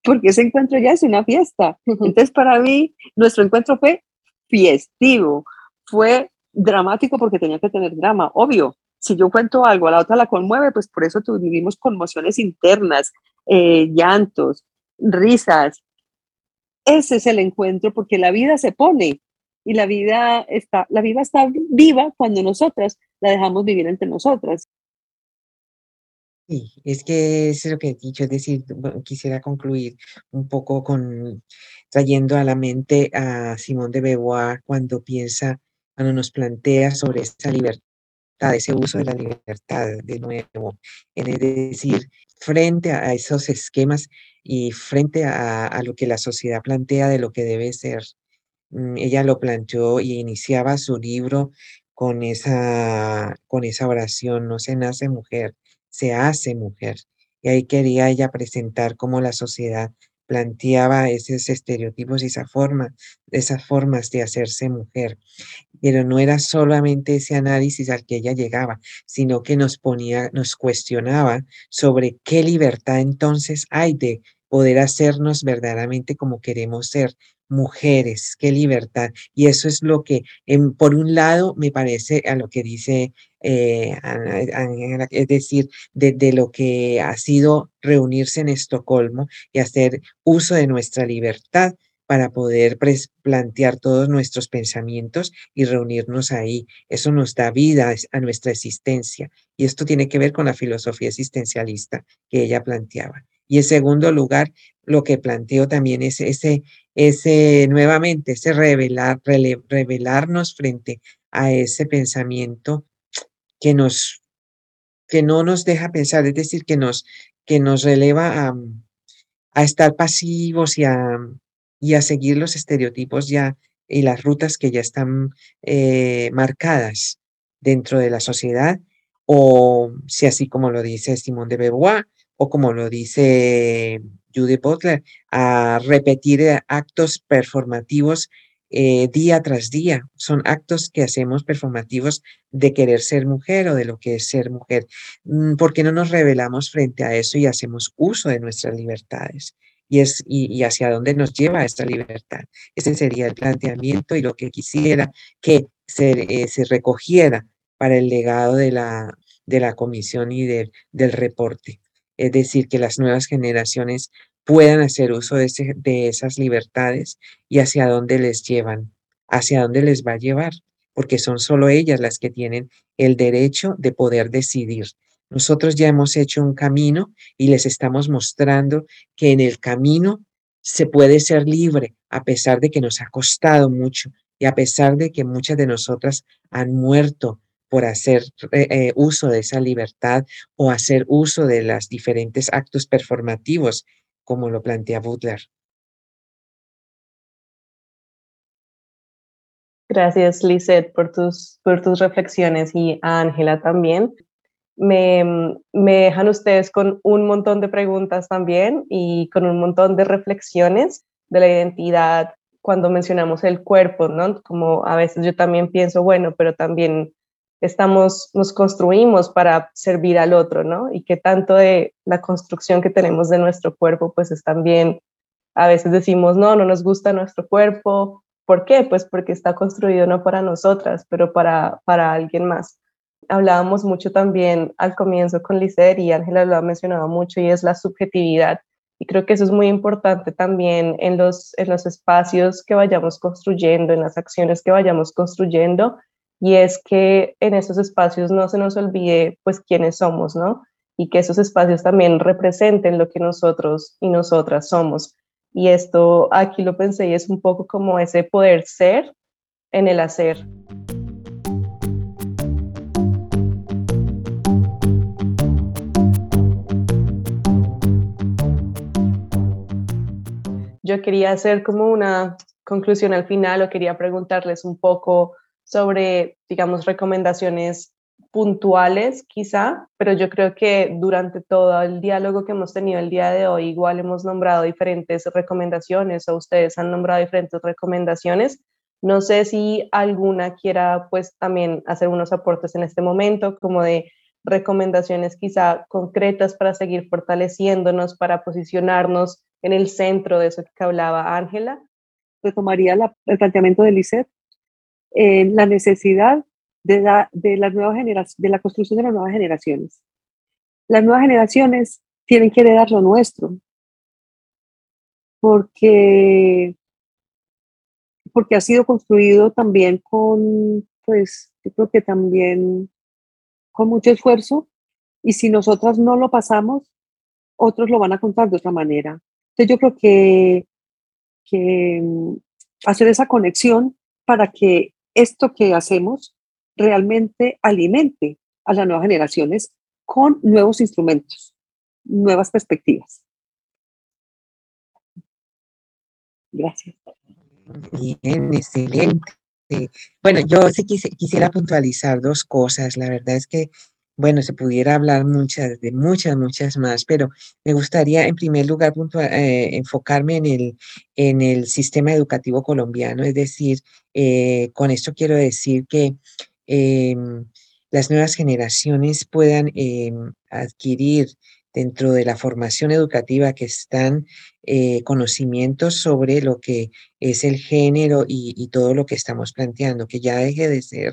porque ese encuentro ya es una fiesta. Entonces para mí nuestro encuentro fue fiestivo, fue dramático porque tenía que tener drama, obvio. Si yo cuento algo, a la otra la conmueve, pues por eso tuvimos conmociones internas, eh, llantos, risas. Ese es el encuentro porque la vida se pone y la vida está, la vida está viva cuando nosotras la dejamos vivir entre nosotras. Sí, es que es lo que he dicho, es decir, quisiera concluir un poco con trayendo a la mente a Simón de Beauvoir cuando piensa, cuando nos plantea sobre esa libertad, ese uso de la libertad de nuevo, es decir, frente a esos esquemas y frente a, a lo que la sociedad plantea de lo que debe ser ella lo planteó y iniciaba su libro con esa, con esa oración, no se nace mujer, se hace mujer. Y ahí quería ella presentar cómo la sociedad planteaba esos estereotipos y esa forma, esas formas de hacerse mujer. Pero no era solamente ese análisis al que ella llegaba, sino que nos ponía, nos cuestionaba sobre qué libertad entonces hay de poder hacernos verdaderamente como queremos ser, mujeres, qué libertad. Y eso es lo que, en, por un lado, me parece a lo que dice eh, es decir, de, lo que ha sido reunirse en Estocolmo y hacer uso de nuestra libertad para poder plantear todos nuestros pensamientos y reunirnos ahí. Eso nos da vida a nuestra existencia. Y esto tiene que ver con la filosofía existencialista que ella planteaba. Y en segundo lugar, lo que planteo también es ese, ese nuevamente, ese revelar, revelarnos frente a ese pensamiento que nos, que no nos deja pensar, es decir, que nos, que nos releva a, a estar pasivos y a, y a seguir los estereotipos ya y las rutas que ya están eh, marcadas dentro de la sociedad, o si así como lo dice Simón de Beauvoir, o como lo dice Judy Butler, a repetir eh, actos performativos eh, día tras día. Son actos que hacemos performativos de querer ser mujer o de lo que es ser mujer. Mm, ¿Por qué no nos revelamos frente a eso y hacemos uso de nuestras libertades? Y, es, y, hacia dónde nos lleva esta libertad. Ese sería el planteamiento y lo que quisiera que se, eh, se recogiera para el legado de la, de la comisión y del reporte es decir, que las nuevas generaciones puedan hacer uso de, esas libertades y hacia dónde les llevan, hacia dónde les va a llevar, porque son solo ellas las que tienen el derecho de poder decidir. Nosotros ya hemos hecho un camino y les estamos mostrando que en el camino se puede ser libre, a pesar de que nos ha costado mucho y a pesar de que muchas de nosotras han muerto por hacer eh, eh, uso de esa libertad o hacer uso de los diferentes actos performativos, como lo plantea Butler. Gracias, Lisette, por tus, por tus reflexiones y a Ángela también. Me, me, dejan ustedes con un montón de preguntas también y con un montón de reflexiones de la identidad cuando mencionamos el cuerpo, ¿no? Como a veces yo también pienso, bueno, pero también estamos, nos construimos para servir al otro, ¿no? Y que tanto de la construcción que tenemos de nuestro cuerpo, pues es también A veces decimos, no, no nos gusta nuestro cuerpo. ¿Por qué? Pues porque está construido no para nosotras, pero para, para alguien más. Hablábamos mucho también al comienzo con Lizer y Ángela lo ha mencionado mucho y es la subjetividad. Y creo que eso es muy importante también en los, en los espacios que vayamos construyendo, en las acciones que vayamos construyendo, y es que en esos espacios no se nos olvide pues quiénes somos, ¿no? Y que esos espacios también representen lo que nosotros y nosotras somos. Y esto aquí lo pensé y es un poco como ese poder ser en el hacer. Yo quería hacer como una conclusión al final o quería preguntarles un poco sobre, digamos, recomendaciones puntuales quizá, pero yo creo que durante todo el diálogo que hemos tenido el día de hoy, igual hemos nombrado diferentes recomendaciones o ustedes han nombrado diferentes recomendaciones. No sé si alguna quiera pues también hacer unos aportes en este momento, como de recomendaciones quizá concretas para seguir fortaleciéndonos, para posicionarnos en el centro de eso que hablaba Ángela. Retomaría el planteamiento de Lisette la necesidad de, la, de, las nuevas de la construcción de las nuevas generaciones. Las nuevas generaciones tienen que heredar lo nuestro, porque, porque ha sido construido también con, pues, yo creo que también con mucho esfuerzo, y si nosotras no lo pasamos, otros lo van a contar de otra manera. Entonces yo creo que, que mm, hacer esa conexión para que esto que hacemos realmente alimente a las nuevas generaciones con nuevos instrumentos, nuevas perspectivas. Gracias. Bien, excelente. Bueno, yo sí quisiera puntualizar dos cosas. La verdad es que bueno, se pudiera hablar muchas, de muchas, muchas más, pero me gustaría en primer lugar eh, enfocarme en el, en el sistema educativo colombiano, es decir, eh, con esto quiero decir que em, las nuevas generaciones puedan em, adquirir dentro de la formación educativa que están eh, conocimientos sobre lo que es el género y, y, todo lo que estamos planteando, que ya deje de ser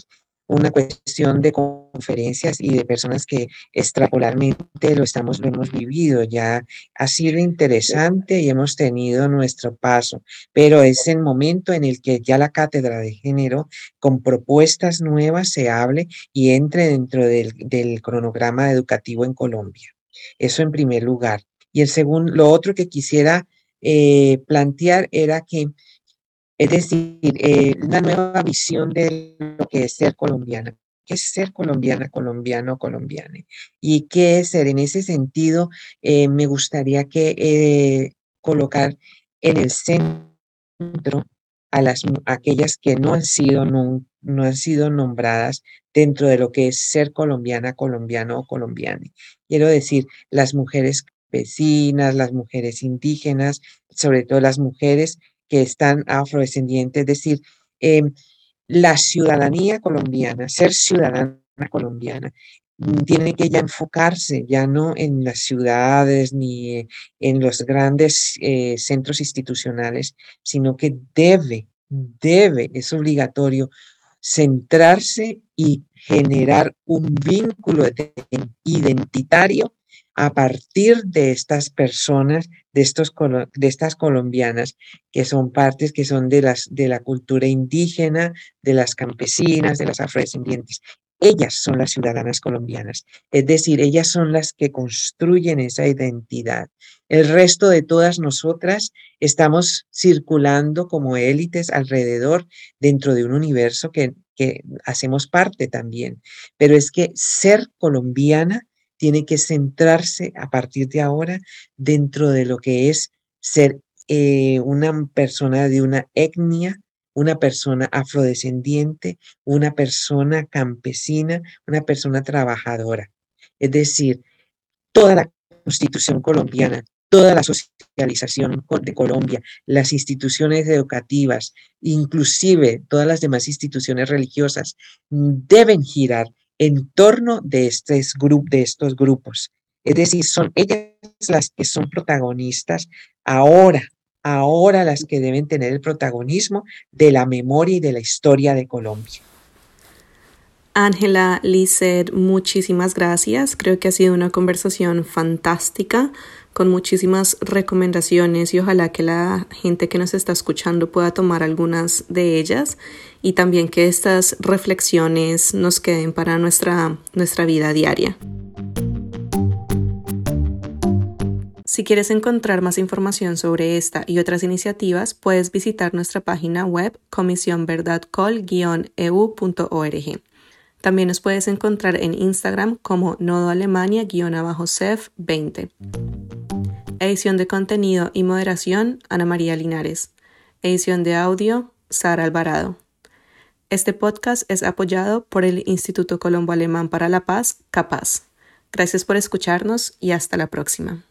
una cuestión de conferencias y de personas que extrapolarmente lo estamos, lo hemos vivido. Ya ha sido interesante y hemos tenido nuestro paso, pero es el momento en el que ya la cátedra de género con propuestas nuevas se hable y entre dentro del, cronograma educativo en Colombia. Eso en primer lugar. Y el segundo, lo otro que quisiera eh, plantear era que es decir, eh, una nueva visión de lo que es ser colombiana. ¿Qué es ser colombiana, colombiano, colombiana? ¿Y qué es ser? En ese sentido, eh, me gustaría que eh, colocar en el centro a las aquellas que no han sido no, no han sido nombradas dentro de lo que es ser colombiana, colombiano o colombiana. Quiero decir, las mujeres vecinas, las mujeres indígenas, sobre todo las mujeres que están afrodescendientes, es decir, em, la ciudadanía colombiana, ser ciudadana colombiana, mm, tiene que ya enfocarse ya no en las ciudades ni en los grandes eh, centros institucionales, sino que debe, debe, es obligatorio centrarse y generar un vínculo identitario a partir de estas personas, de, estos, de estas colombianas, que son partes que son de, las, de la cultura indígena, de las campesinas, de las afrodescendientes. Ellas son las ciudadanas colombianas, es decir, ellas son las que construyen esa identidad. El resto de todas nosotras estamos circulando como élites alrededor dentro de un universo que, que hacemos parte también. Pero es que ser colombiana tiene que centrarse a partir de ahora dentro de lo que es ser eh, una persona de una etnia, una persona afrodescendiente, una persona campesina, una persona trabajadora. Es decir, toda la constitución colombiana, toda la socialización de Colombia, las instituciones educativas, inclusive todas las demás instituciones religiosas, deben girar en torno de, este de estos grupos. Es decir, son ellas las que son protagonistas ahora ahora las que deben tener el protagonismo de la memoria y de la historia de Colombia. Ángela, Lizeth, muchísimas gracias. Creo que ha sido una conversación fantástica con muchísimas recomendaciones y ojalá que la gente que nos está escuchando pueda tomar algunas de ellas y también que estas reflexiones nos queden para nuestra, nuestra vida diaria. Si quieres encontrar más información sobre esta y otras iniciativas, puedes visitar nuestra página web comisionverdadcol-eu.org. También nos puedes encontrar en Instagram como Nodo Alemania-CEF20. Edición de contenido y moderación, Ana María Linares. Edición de audio, Sara Alvarado. Este podcast es apoyado por el Instituto Colombo Alemán para la Paz, CAPAZ. Gracias por escucharnos y hasta la próxima.